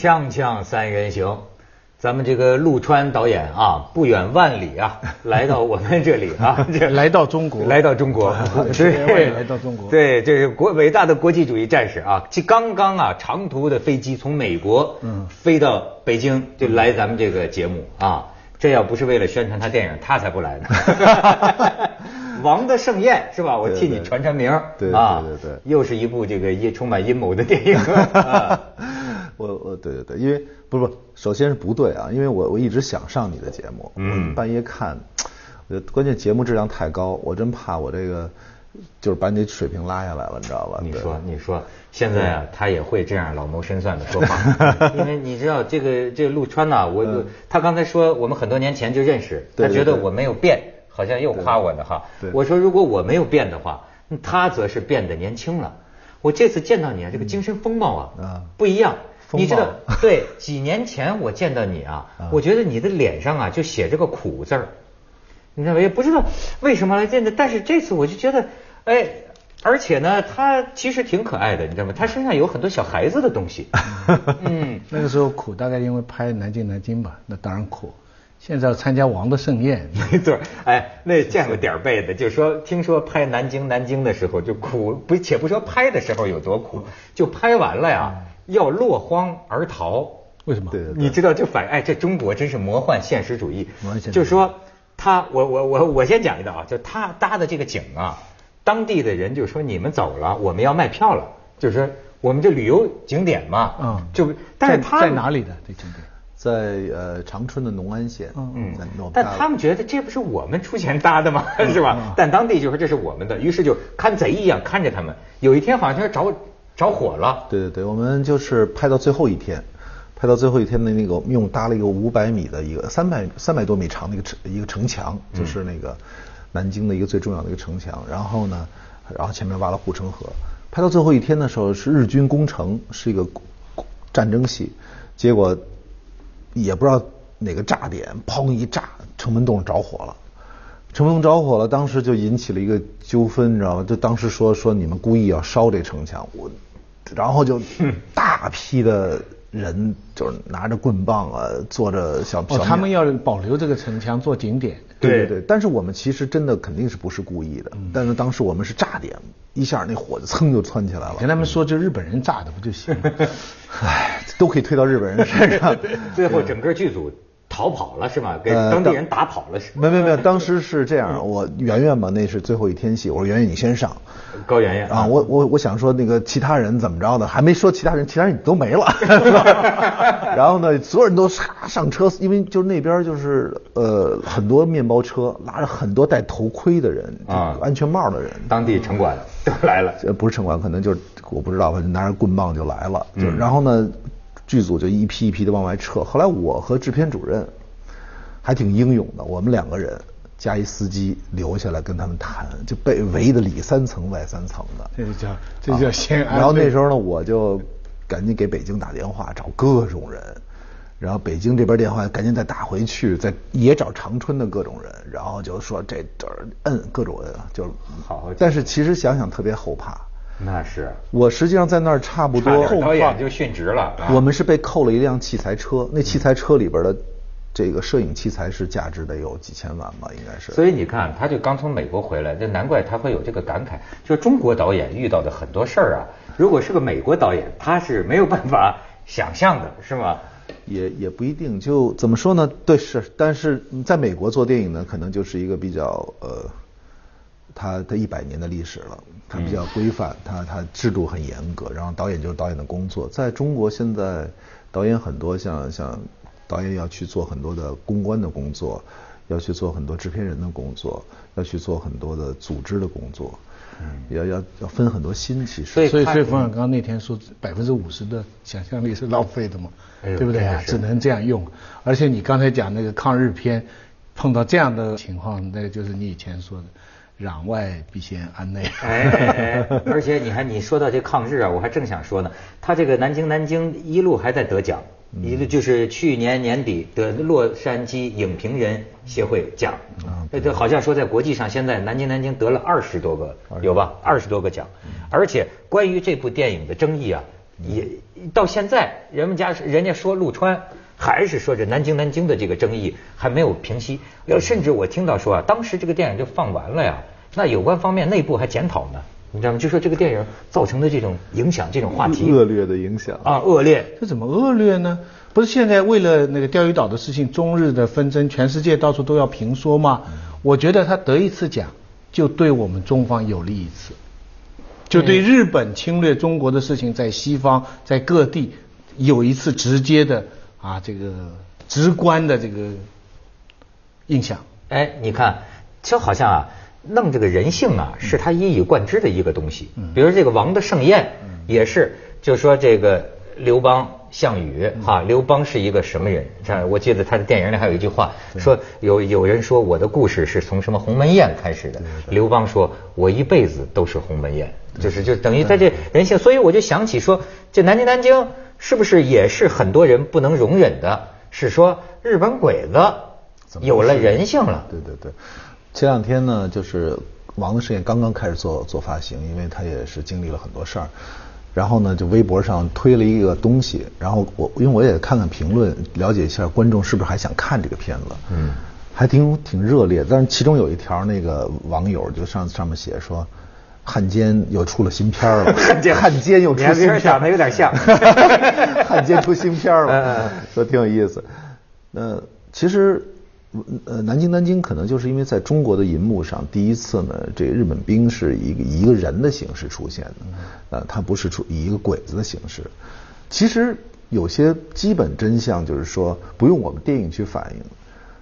锵锵三人行，咱们这个陆川导演啊，不远万里啊，来到我们这里啊，这 来到中国。来到中国，对，来到中国，对，这是国伟大的国际主义战士啊，这刚刚啊，长途的飞机从美国嗯。飞到北京，就来咱们这个节目啊，这要不是为了宣传他电影，他才不来呢。王的盛宴是吧？我替你传传名对啊，对对对，又是一部这个阴充满阴谋的电影。我我对对对，因为不不，首先是不对啊，因为我我一直想上你的节目，嗯，半夜看，我觉得关键节目质量太高，我真怕我这个就是把你水平拉下来了，你知道吧？你说你说，现在啊，他也会这样老谋深算的说话，因为你知道这个这个陆川呐，我 他刚才说我们很多年前就认识，他觉得我没有变，好像又夸我呢哈。我说如果我没有变的话，他则是变得年轻了。我这次见到你啊，这个精神风貌啊，不一样。你知道，对，几年前我见到你啊，我觉得你的脸上啊就写着个苦字儿，你知道吗？也不知道为什么来见的，但是这次我就觉得，哎，而且呢，他其实挺可爱的，你知道吗？他身上有很多小孩子的东西。嗯，那个时候苦，大概因为拍《南京南京》吧，那当然苦。现在要参加王的盛宴，没错。哎，那见过点儿背的，就说听说拍《南京南京》的时候就苦，不且不说拍的时候有多苦，就拍完了呀。要落荒而逃，为什么？对对你知道就反哎，这中国真是魔幻现实主义。就说他，我我我我先讲一道啊，就他搭的这个景啊，当地的人就说你们走了，我们要卖票了，就是说我们这旅游景点嘛，嗯，就但是他在哪里的这景点？在呃长春的农安县，嗯嗯，但他们觉得这不是我们出钱搭的吗？是吧？但当地就说这是我们的，于是就看贼一样看着他们。有一天好像着。着火了，对对对，我们就是拍到最后一天，拍到最后一天的那个用搭了一个五百米的一个三百三百多米长的一个城一个城墙，就是那个南京的一个最重要的一个城墙。然后呢，然后前面挖了护城河。拍到最后一天的时候是日军攻城，是一个战争戏，结果也不知道哪个炸点，砰一炸，城门洞着火了。城门洞着火了，当时就引起了一个纠纷，你知道吗？就当时说说你们故意要烧这城墙，我。然后就大批的人就是拿着棍棒啊，坐着小哦，他们要保留这个城墙做景点。对对对，但是我们其实真的肯定是不是故意的，但是当时我们是炸点，一下那火就噌就窜起来了。跟他们说，就日本人炸的不就行？唉，都可以推到日本人身上。最后整个剧组。逃跑了是吗？给当地人打跑了是？没没没有，当时是这样，我圆圆嘛，那是最后一天戏，我说圆圆你先上。高圆圆啊，我我我想说那个其他人怎么着的，还没说其他人，其他人都没了。然后呢，所有人都上车，因为就那边就是呃很多面包车拉着很多戴头盔的人啊，安全帽的人，当地城管都来了。呃，不是城管，可能就是我不知道，反正拿着棍棒就来了。就然后呢。剧组就一批一批的往外撤，后来我和制片主任还挺英勇的，我们两个人加一司机留下来跟他们谈，就被围的里三层外三层的。这就叫这叫先安。然后那时候呢，我就赶紧给北京打电话找各种人，然后北京这边电话赶紧再打回去，再也找长春的各种人，然后就说这这摁各种摁，就好。但是其实想想特别后怕。那是我实际上在那儿差不多，导演就殉职了。我们是被扣了一辆器材车，那器材车里边的这个摄影器材是价值得有几千万吧，应该是。所以你看，他就刚从美国回来，这难怪他会有这个感慨。就中国导演遇到的很多事儿啊，如果是个美国导演，他是没有办法想象的，是吗？也也不一定。就怎么说呢？对，是。但是在美国做电影呢，可能就是一个比较呃。他的一百年的历史了，它比较规范，它它制度很严格，然后导演就是导演的工作。在中国现在，导演很多像像导演要去做很多的公关的工作，要去做很多制片人的工作，要去做很多的组织的工作，要要要分很多心其实。所以所以冯小刚那天说百分之五十的想象力是浪费的嘛，对不对啊？只能这样用。而且你刚才讲那个抗日片，碰到这样的情况，那就是你以前说的。攘外必先安内。哎，而且你还，你说到这抗日啊，我还正想说呢。他这个南京南京一路还在得奖，一路就是去年年底得洛杉矶影评人协会奖。啊，这好像说在国际上，现在南京南京得了二十多个，有吧？二十多个奖。而且关于这部电影的争议啊，也到现在人们家人家说陆川，还是说这南京南京的这个争议还没有平息。要甚至我听到说啊，当时这个电影就放完了呀，那有关方面内部还检讨呢。你知道吗？就说这个电影造成的这种影响，这种话题恶劣的影响啊，恶劣。这怎么恶劣呢？不是现在为了那个钓鱼岛的事情，中日的纷争，全世界到处都要评说吗？我觉得他得一次奖，就对我们中方有利一次，就对日本侵略中国的事情，在西方在各地有一次直接的啊这个直观的这个印象。哎，你看，就好像啊。弄这个人性啊，是他一以贯之的一个东西。比如这个王的盛宴，也是，就说这个刘邦、项羽哈，刘邦是一个什么人？这我记得他的电影里还有一句话，说有有人说我的故事是从什么鸿门宴开始的，刘邦说我一辈子都是鸿门宴，就是就等于他这人性。所以我就想起说，这南京南京是不是也是很多人不能容忍的？是说日本鬼子有了人性了？对对对。前两天呢，就是《王的盛宴》刚刚开始做做发行，因为他也是经历了很多事儿。然后呢，就微博上推了一个东西，然后我因为我也看看评论，了解一下观众是不是还想看这个片子。嗯，还挺挺热烈。但是其中有一条，那个网友就上上面写说，汉奸又出了新片了。汉奸，汉奸又出新片，长得有点像。汉奸出新片了，说挺有意思。那其实。呃，南京南京可能就是因为在中国的银幕上，第一次呢，这日本兵是一个一个人的形式出现的，呃，他不是出以一个鬼子的形式。其实有些基本真相就是说，不用我们电影去反映，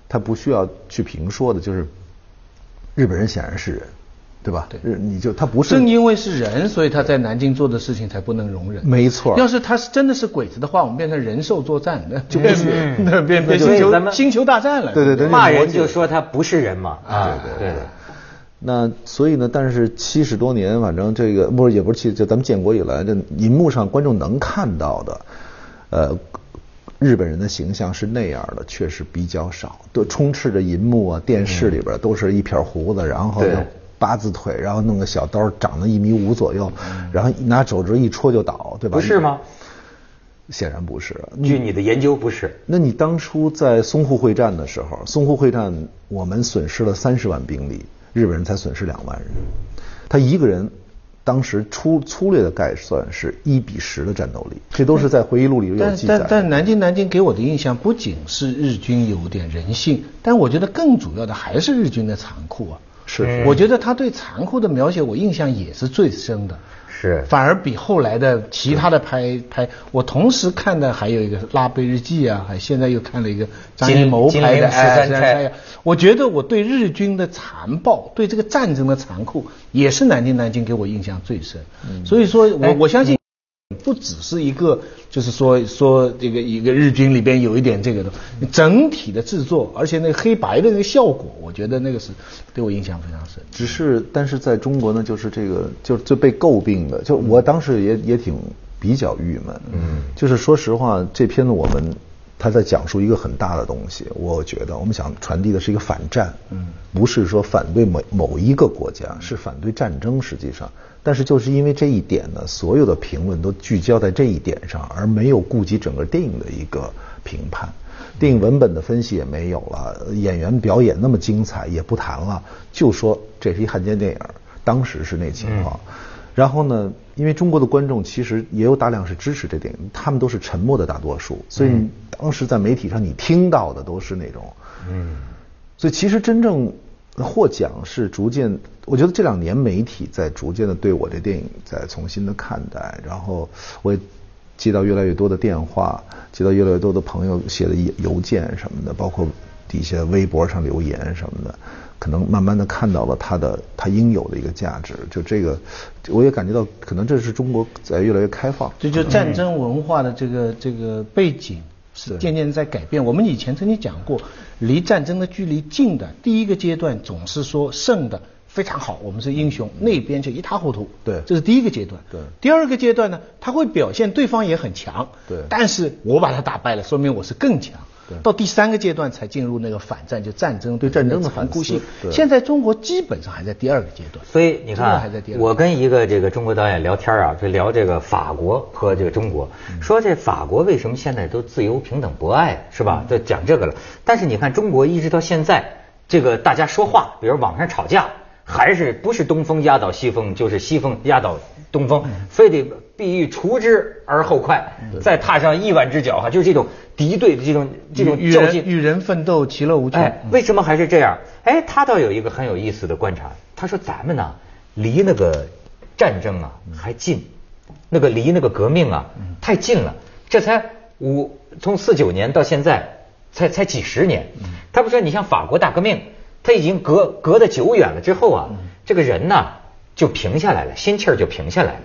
他不需要去评说的，就是日本人显然是人。对吧？对，你就他不是正因为是人，所以他在南京做的事情才不能容忍。没错，要是他是真的是鬼子的话，我们变成人兽作战，那 就变 那变变星球星球大战了。对对对，骂人就说他不是人嘛。啊，对对。那所以呢，但是七十多年，反正这个不是也不是七，就咱们建国以来，这银幕上观众能看到的，呃，日本人的形象是那样的，确实比较少，都充斥着银幕啊，电视里边都是一片胡子，然后。八字腿，然后弄个小刀，长到一米五左右，然后拿手指一戳就倒，对吧？不是吗？显然不是。据你的研究，不是。那你当初在淞沪会战的时候，淞沪会战我们损失了三十万兵力，日本人才损失两万人。他一个人当时粗粗略的概算是一比十的战斗力，这都是在回忆录里有记载。但但南京南京给我的印象不仅是日军有点人性，但我觉得更主要的还是日军的残酷啊。是，我觉得他对残酷的描写，我印象也是最深的。是，反而比后来的其他的拍拍，我同时看的还有一个《拉贝日记》啊，还现在又看了一个张艺谋拍的《十三钗》。我觉得我对日军的残暴，对这个战争的残酷，也是南京南京给我印象最深。所以说我我相信。不只是一个，就是说说这个一个日军里边有一点这个的，整体的制作，而且那个黑白的那个效果，我觉得那个是对我印象非常深。只是，但是在中国呢，就是这个，就最被诟病的，就我当时也也挺比较郁闷。嗯，就是说实话，这片子我们他在讲述一个很大的东西，我觉得我们想传递的是一个反战，嗯，不是说反对某某一个国家，是反对战争，实际上。但是就是因为这一点呢，所有的评论都聚焦在这一点上，而没有顾及整个电影的一个评判。电影文本的分析也没有了，演员表演那么精彩也不谈了，就说这是一汉奸电影，当时是那情况。然后呢，因为中国的观众其实也有大量是支持这电影，他们都是沉默的大多数，所以当时在媒体上你听到的都是那种，嗯，所以其实真正。获奖是逐渐，我觉得这两年媒体在逐渐的对我这电影在重新的看待，然后我也接到越来越多的电话，接到越来越多的朋友写的邮件什么的，包括底下微博上留言什么的，可能慢慢的看到了它的它应有的一个价值。就这个，我也感觉到，可能这是中国在越来越开放。这就战争文化的这个这个背景。是渐渐在改变。我们以前曾经讲过，离战争的距离近的第一个阶段，总是说胜的非常好，我们是英雄，那边就一塌糊涂。对，这是第一个阶段。对，第二个阶段呢，他会表现对方也很强。对，但是我把他打败了，说明我是更强。到第三个阶段才进入那个反战，就战争对战争的残酷性。现在中国基本上还在第二个阶段。所以你看，我跟一个这个中国导演聊天啊，就聊这个法国和这个中国，说这法国为什么现在都自由平等博爱是吧？就讲这个了。但是你看中国一直到现在，这个大家说话，比如网上吵架。还是不是东风压倒西风，就是西风压倒东风，非得必欲除之而后快，再踏上亿万只脚哈，就是这种敌对的这种这种较劲，与人奋斗，其乐无穷。哎，为什么还是这样？哎，他倒有一个很有意思的观察，他说咱们呢，离那个战争啊还近，那个离那个革命啊太近了，这才五从四九年到现在才才几十年。他不说你像法国大革命。他已经隔隔得久远了之后啊，这个人呢就平下来了，心气儿就平下来了。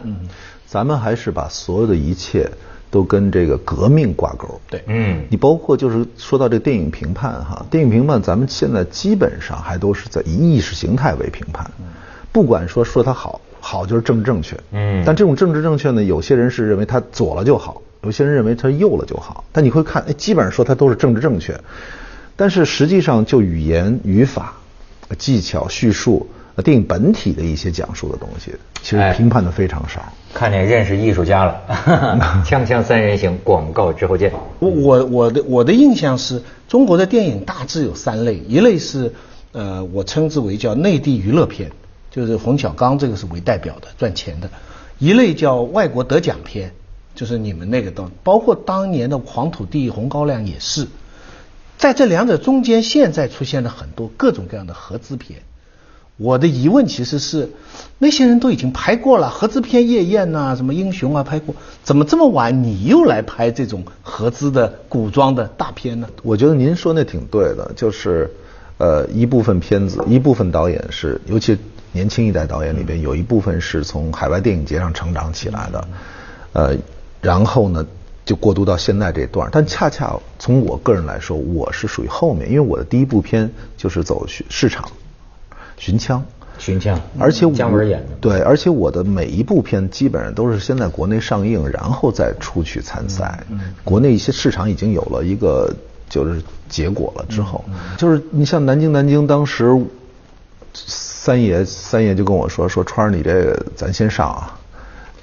嗯，咱们还是把所有的一切都跟这个革命挂钩。对，嗯，你包括就是说到这电影评判哈，电影评判咱们现在基本上还都是在以意识形态为评判，不管说说它好，好就是政治正确。嗯，但这种政治正确呢，有些人是认为它左了就好，有些人认为它右了就好。但你会看，哎，基本上说它都是政治正确。但是实际上，就语言、语法、技巧、叙述、电影本体的一些讲述的东西，其实评判的非常少。看见认识艺术家了，锵锵三人行，广告之后见。我我我的我的印象是，中国的电影大致有三类，一类是呃，我称之为叫内地娱乐片，就是冯小刚这个是为代表的赚钱的；一类叫外国得奖片，就是你们那个东，包括当年的《黄土地》《红高粱》也是。在这两者中间，现在出现了很多各种各样的合资片。我的疑问其实是，那些人都已经拍过了合资片，《夜宴》呐，什么《英雄》啊，拍过，怎么这么晚你又来拍这种合资的古装的大片呢？我觉得您说那挺对的，就是，呃，一部分片子，一部分导演是，尤其年轻一代导演里边，有一部分是从海外电影节上成长起来的，呃，然后呢？就过渡到现在这段，但恰恰从我个人来说，我是属于后面，因为我的第一部片就是走市市场，寻枪，寻枪，而且姜文演的，对，而且我的每一部片基本上都是先在国内上映，然后再出去参赛。国内一些市场已经有了一个就是结果了之后，就是你像南京，南京当时三爷三爷就跟我说说川儿你这个咱先上啊，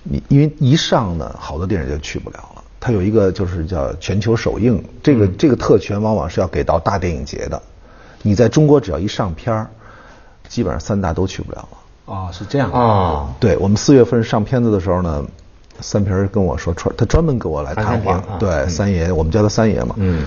你因为一上呢，好多电影就去不了了。它有一个就是叫全球首映，这个这个特权往往是要给到大电影节的。你在中国只要一上片儿，基本上三大都去不了了。啊，是这样啊。对我们四月份上片子的时候呢，三平跟我说，川他专门给我来谈话。对，三爷，我们叫他三爷嘛。嗯。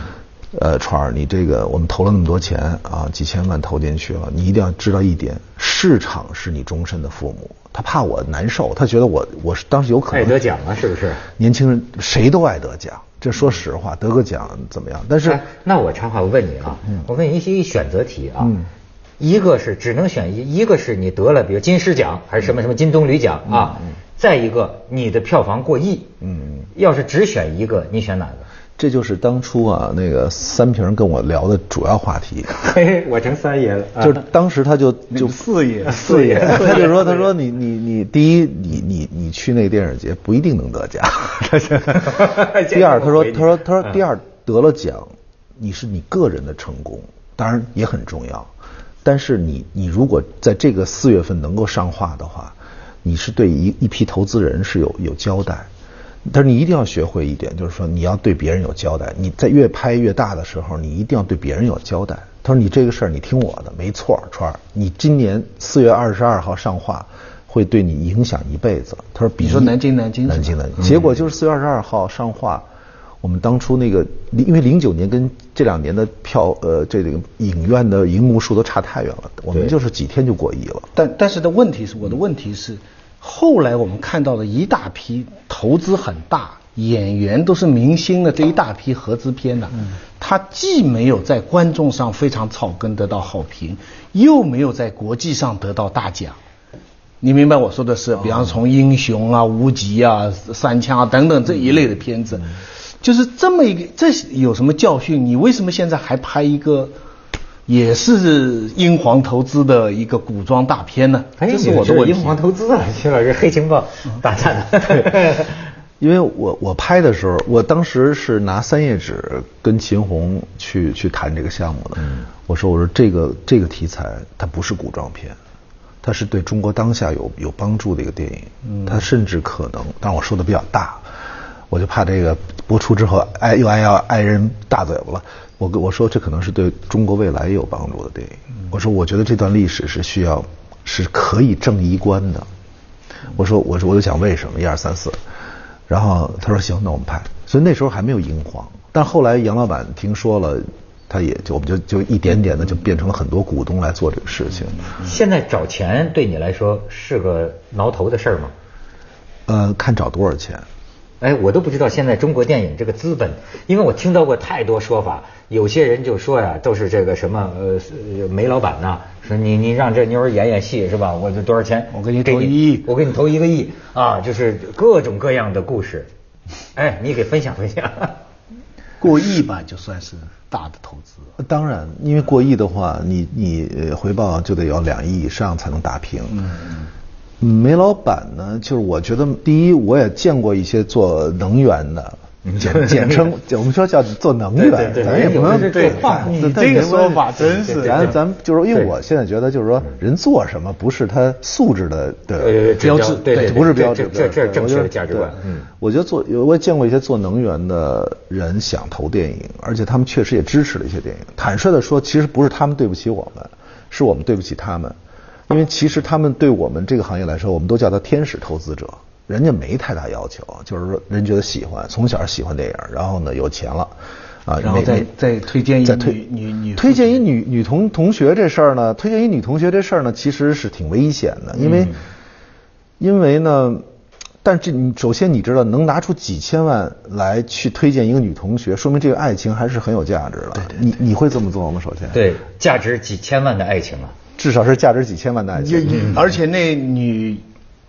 呃，川儿，你这个我们投了那么多钱啊，几千万投进去了，你一定要知道一点，市场是你终身的父母。他怕我难受，他觉得我我是当时有可能爱得奖了，是不是？年轻人谁都爱得奖，这说实话，得个奖怎么样？但是那我插话，我问你啊，我问你一些选择题啊，一个是只能选一，一个是你得了，比如金狮奖还是什么什么金棕榈奖啊，再一个你的票房过亿，嗯，要是只选一个，你选哪个？这就是当初啊，那个三平跟我聊的主要话题。嘿，我成三爷了。就是当时他就就四爷，四爷，他就说，他说你你你，第一，你你你去那个电影节不一定能得奖。第二，他说他说他说第二得了奖，你是你个人的成功，当然也很重要。但是你你如果在这个四月份能够上画的话，你是对一一批投资人是有有交代。但是你一定要学会一点，就是说你要对别人有交代。你在越拍越大的时候，你一定要对别人有交代。他说：“你这个事儿，你听我的，没错，川儿。你今年四月二十二号上画，会对你影响一辈子。”他说：“比如说南京，南京，南京，南京。结果就是四月二十二号上画，我们当初那个，因为零九年跟这两年的票，呃，这个影院的银幕数都差太远了，我们就是几天就过亿了。但但是的问题是，我的问题是。”后来我们看到的一大批投资很大、演员都是明星的这一大批合资片呢，它既没有在观众上非常草根得到好评，又没有在国际上得到大奖。你明白我说的是？比方从《英雄》啊、《无极》啊、《三枪》啊等等这一类的片子，就是这么一个，这有什么教训？你为什么现在还拍一个？也是英皇投资的一个古装大片呢，这是我的问题。英皇投资啊，徐老师，黑情报打架的。因为我我拍的时候，我当时是拿三页纸跟秦虹去去谈这个项目的。嗯，我说我说这个这个题材它不是古装片，它是对中国当下有有帮助的一个电影。嗯，它甚至可能，但我说的比较大，我就怕这个播出之后挨又挨要挨人大嘴巴了。我跟我说这可能是对中国未来有帮助的电影。我说我觉得这段历史是需要是可以正衣冠的。我说我说我就讲为什么一二三四。然后他说行，那我们拍。所以那时候还没有英皇，但后来杨老板听说了，他也就我们就就一点点的就变成了很多股东来做这个事情。现在找钱对你来说是个挠头的事儿吗？呃，看找多少钱。哎，我都不知道现在中国电影这个资本，因为我听到过太多说法，有些人就说呀，都是这个什么呃煤老板呐，说你你让这妞演演戏是吧？我这多少钱？我给你投一亿，我给你投一个亿啊！就是各种各样的故事，哎，你给分享分享。过亿吧，就算是大的投资。当然，因为过亿的话，你你回报就得要两亿以上才能打平。嗯。煤老板呢，就是我觉得第一，我也见过一些做能源的，简简称我们说叫做能源，咱也不能对话。你这个说法真是，咱咱就是因为我现在觉得就是说，人做什么不是他素质的的标志，对，不是标志，这这正确的价值观。嗯，我觉得做，我也见过一些做能源的人想投电影，而且他们确实也支持了一些电影。坦率的说，其实不是他们对不起我们，是我们对不起他们。因为其实他们对我们这个行业来说，我们都叫他天使投资者，人家没太大要求，就是说人觉得喜欢，从小喜欢电影，然后呢有钱了，啊，然后再再推荐一女女女推荐一女女同同学这事儿呢，推荐一女同学这事儿呢，其实是挺危险的，因为因为呢，但这你首先你知道能拿出几千万来去推荐一个女同学，说明这个爱情还是很有价值的。对对你你会这么做吗？首先，对，价值几千万的爱情啊。至少是价值几千万的爱情，而且那女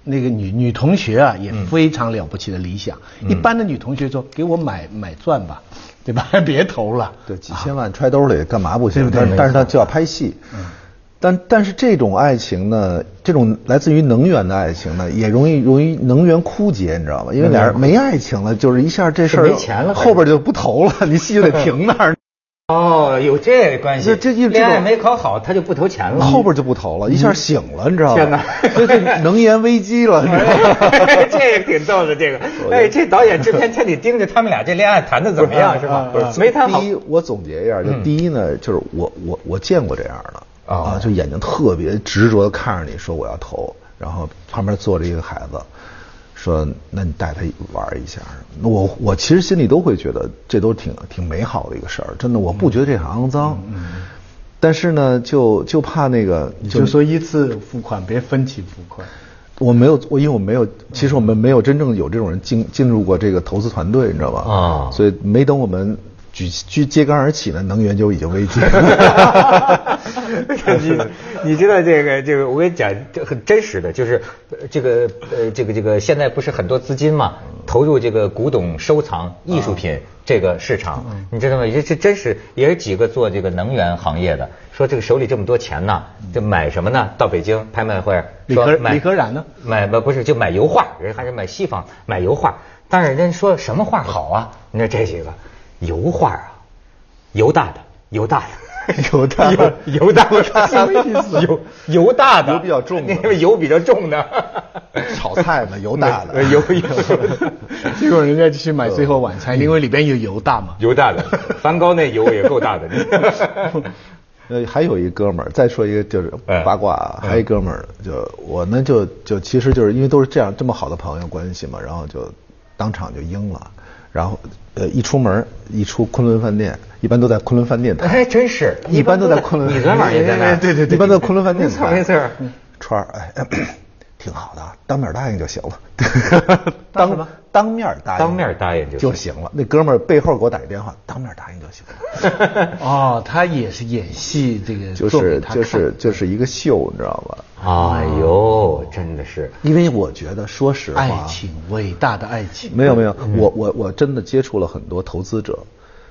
那个女女同学啊也非常了不起的理想。一般的女同学说：“给我买买钻吧，对吧？别投了。”对，几千万揣兜里干嘛不行？但但是他就要拍戏。但但是这种爱情呢，这种来自于能源的爱情呢，也容易容易能源枯竭，你知道吗？因为俩人没爱情了，就是一下这事儿没钱了，后边就不投了，你戏就得停那儿。哦，有这关系。这这恋爱没考好，他就不投钱了。后边就不投了，一下醒了，你知道吗？天哪，这这能源危机了。这也挺逗的，这个。哎，这导演制片天得盯着他们俩这恋爱谈的怎么样，是吧？不是没谈好。第一，我总结一下，就第一呢，就是我我我见过这样的啊，就眼睛特别执着的看着你说我要投，然后旁边坐着一个孩子。说，那你带他玩一下。我我其实心里都会觉得这都挺挺美好的一个事儿，真的，我不觉得这很肮脏。嗯。但是呢，就就怕那个，就说一次付款别分期付款。我没有，我因为我没有，其实我们没有真正有这种人进进入过这个投资团队，你知道吧？啊。所以没等我们。举举揭竿而起的，能源就已经危机。你你知道这个这个，我跟你讲，这很真实的，就是这个呃这个这个现在不是很多资金嘛，投入这个古董收藏艺术品这个市场，你知道吗？这这真是也是几个做这个能源行业的，说这个手里这么多钱呢，就买什么呢？到北京拍卖会说买李可染呢？买不不是就买油画，人还是买西方买油画，但是人家说什么画好啊？你说这几个。油画啊，油大的，油大的，油大，的油大的什么意思？油油大的，油比较重，因为油比较重的。炒菜嘛，油大的，油油。结果人家去买《最后晚餐》，因为里边有油大嘛。油大的，梵高那油也够大的。呃，还有一哥们儿，再说一个就是八卦啊，还有一哥们儿，就我呢就就其实就是因为都是这样这么好的朋友关系嘛，然后就当场就应了。然后，呃，一出门一出昆仑饭店，一般都在昆仑饭店谈。哎，真是，一般都在昆仑。你昨晚也在那？对对对，一般在昆仑饭店谈。没错没错。川儿，哎。挺好的，当面答应就行了。当什么？当面答应。当面答应就行了。那哥们儿背后给我打一电话，当面答应就行了。哦，他也是演戏，这个就是就是就是一个秀，你知道吧？哎呦，真的是。因为我觉得，说实话，爱情，伟大的爱情。没有没有，我我我真的接触了很多投资者。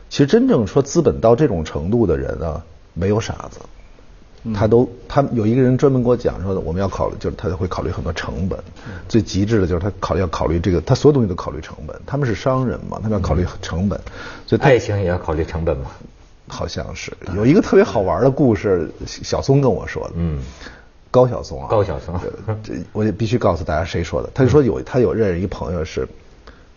其实真正说资本到这种程度的人啊，没有傻子。他都他有一个人专门给我讲说的，我们要考虑，就是他会考虑很多成本。最极致的就是他考虑要考虑这个，他所有东西都考虑成本。他们是商人嘛，他们要考虑成本。所以爱情也要考虑成本嘛。好像是有一个特别好玩的故事，小松跟我说的。嗯。高晓松啊。高晓松。这我也必须告诉大家谁说的。他就说有他有认识一朋友是，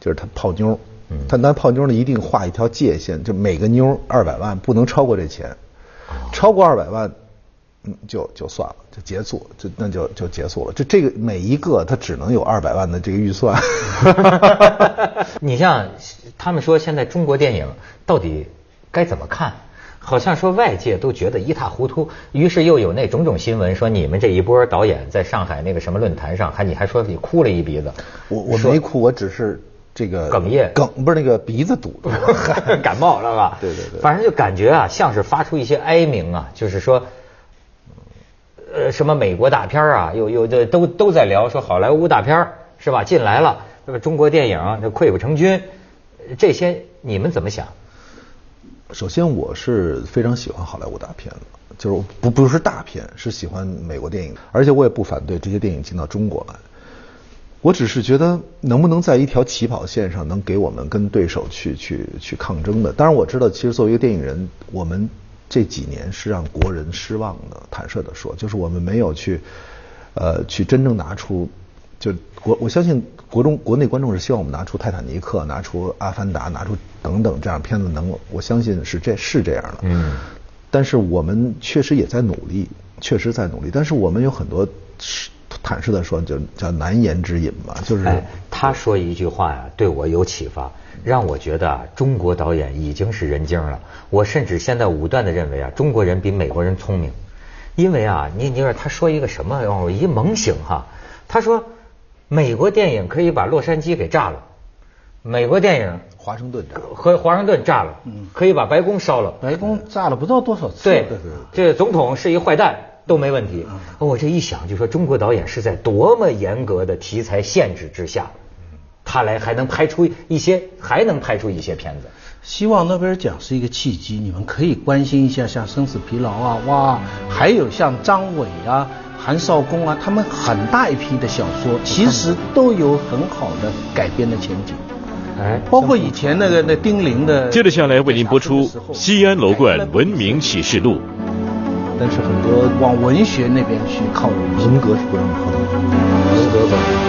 就是他泡妞。嗯。他那泡妞呢一定画一条界限，就每个妞二百万不能超过这钱。超过二百万。嗯，就就算了，就结束，就那就就结束了。就这个每一个他只能有二百万的这个预算。你像他们说现在中国电影到底该怎么看？好像说外界都觉得一塌糊涂，于是又有那种种新闻说你们这一波导演在上海那个什么论坛上，还你还说你哭了一鼻子。我我没哭，我只是这个哽咽，哽不是那个鼻子堵，感冒了吧？对对对，反正就感觉啊，像是发出一些哀鸣啊，就是说。呃，什么美国大片啊，有有的都都在聊说好莱坞大片是吧？进来了，那么中国电影这溃不成军，这些你们怎么想？首先，我是非常喜欢好莱坞大片的，就是不不是大片，是喜欢美国电影，而且我也不反对这些电影进到中国来。我只是觉得能不能在一条起跑线上，能给我们跟对手去去去抗争的。当然，我知道，其实作为一个电影人，我们。这几年是让国人失望的，坦率的说，就是我们没有去，呃，去真正拿出，就国我相信国中国内观众是希望我们拿出《泰坦尼克》、拿出《阿凡达》、拿出等等这样片子，能我相信是这是这样的。嗯。但是我们确实也在努力，确实在努力。但是我们有很多坦率的说，就叫难言之隐吧。就是。他说一句话呀，对我有启发。让我觉得啊，中国导演已经是人精了。我甚至现在武断的认为啊，中国人比美国人聪明。因为啊，你你说他说一个什么，让我一猛醒哈。他说，美国电影可以把洛杉矶给炸了，美国电影华盛顿炸和华盛顿炸了，可以把白宫烧了。白宫炸了不知道多少次。对对对，这总统是一坏蛋都没问题。我这一想，就说中国导演是在多么严格的题材限制之下。他来还能拍出一些，还能拍出一些片子。希望诺贝尔奖是一个契机，你们可以关心一下像《生死疲劳》啊，哇，还有像张伟啊、韩少功啊，他们很大一批的小说，其实都有很好的改编的前景。哎，包括以前那个那丁玲的。接着下来为您播出《西安楼冠文明启示录》。但是很多往文学那边去靠，人格是不让靠的。文革吧。